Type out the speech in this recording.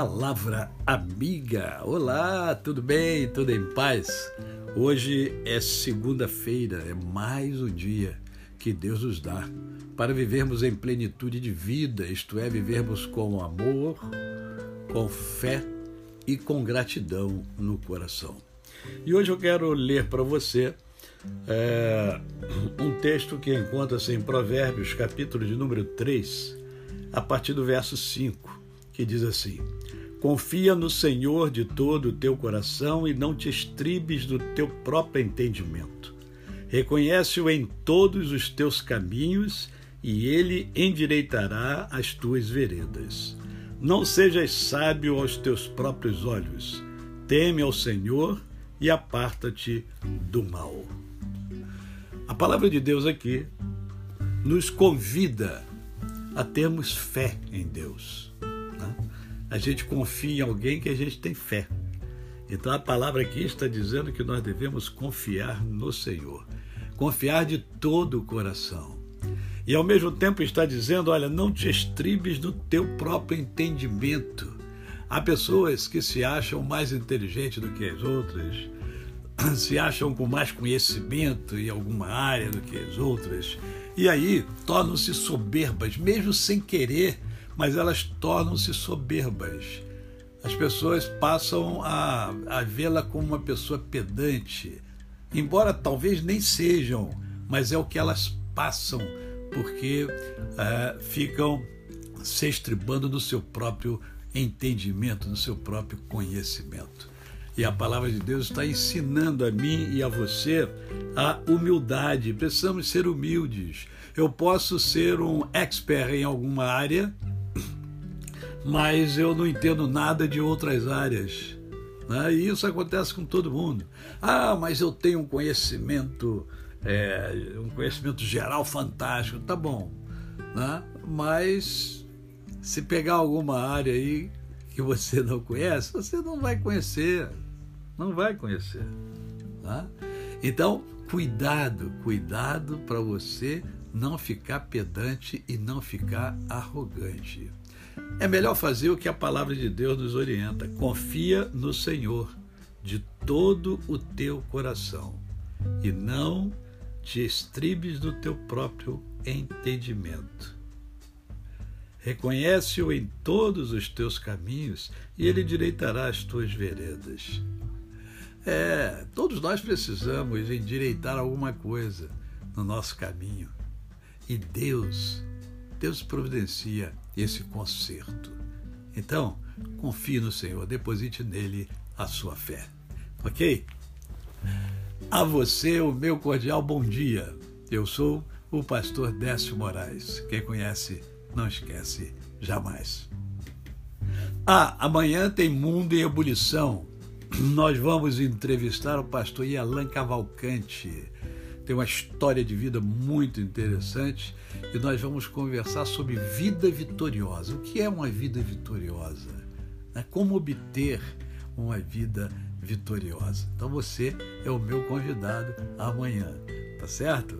Palavra amiga. Olá, tudo bem? Tudo em paz? Hoje é segunda-feira, é mais um dia que Deus nos dá para vivermos em plenitude de vida, isto é, vivermos com amor, com fé e com gratidão no coração. E hoje eu quero ler para você é, um texto que encontra-se em Provérbios, capítulo de número 3, a partir do verso 5, que diz assim: Confia no Senhor de todo o teu coração e não te estribes do teu próprio entendimento. Reconhece-o em todos os teus caminhos e ele endireitará as tuas veredas. Não sejas sábio aos teus próprios olhos. Teme ao Senhor e aparta-te do mal. A palavra de Deus aqui nos convida a termos fé em Deus a gente confia em alguém que a gente tem fé. Então a palavra aqui está dizendo que nós devemos confiar no Senhor, confiar de todo o coração. E ao mesmo tempo está dizendo: olha, não te estribes no teu próprio entendimento. Há pessoas que se acham mais inteligentes do que as outras, se acham com mais conhecimento em alguma área do que as outras, e aí tornam-se soberbas, mesmo sem querer mas elas tornam-se soberbas. As pessoas passam a, a vê-la como uma pessoa pedante, embora talvez nem sejam, mas é o que elas passam, porque é, ficam se estribando no seu próprio entendimento, no seu próprio conhecimento. E a palavra de Deus está ensinando a mim e a você a humildade. Precisamos ser humildes. Eu posso ser um expert em alguma área, mas eu não entendo nada de outras áreas. Né? E isso acontece com todo mundo. Ah, mas eu tenho um conhecimento, é, um conhecimento geral fantástico. Tá bom. Né? Mas se pegar alguma área aí que você não conhece, você não vai conhecer. Não vai conhecer. Né? Então, cuidado, cuidado para você não ficar pedante e não ficar arrogante. É melhor fazer o que a palavra de Deus nos orienta. Confia no Senhor de todo o teu coração e não te estribes do teu próprio entendimento. Reconhece-o em todos os teus caminhos e ele direitará as tuas veredas. É, todos nós precisamos endireitar alguma coisa no nosso caminho. E Deus Deus providencia esse conserto. Então, confie no Senhor, deposite nele a sua fé. Ok? A você, o meu cordial bom dia. Eu sou o pastor Décio Moraes. Quem conhece, não esquece jamais. Ah, amanhã tem Mundo em Ebulição. Nós vamos entrevistar o pastor Ialan Cavalcante tem uma história de vida muito interessante e nós vamos conversar sobre vida vitoriosa. O que é uma vida vitoriosa? Né? Como obter uma vida vitoriosa? Então você é o meu convidado amanhã, tá certo?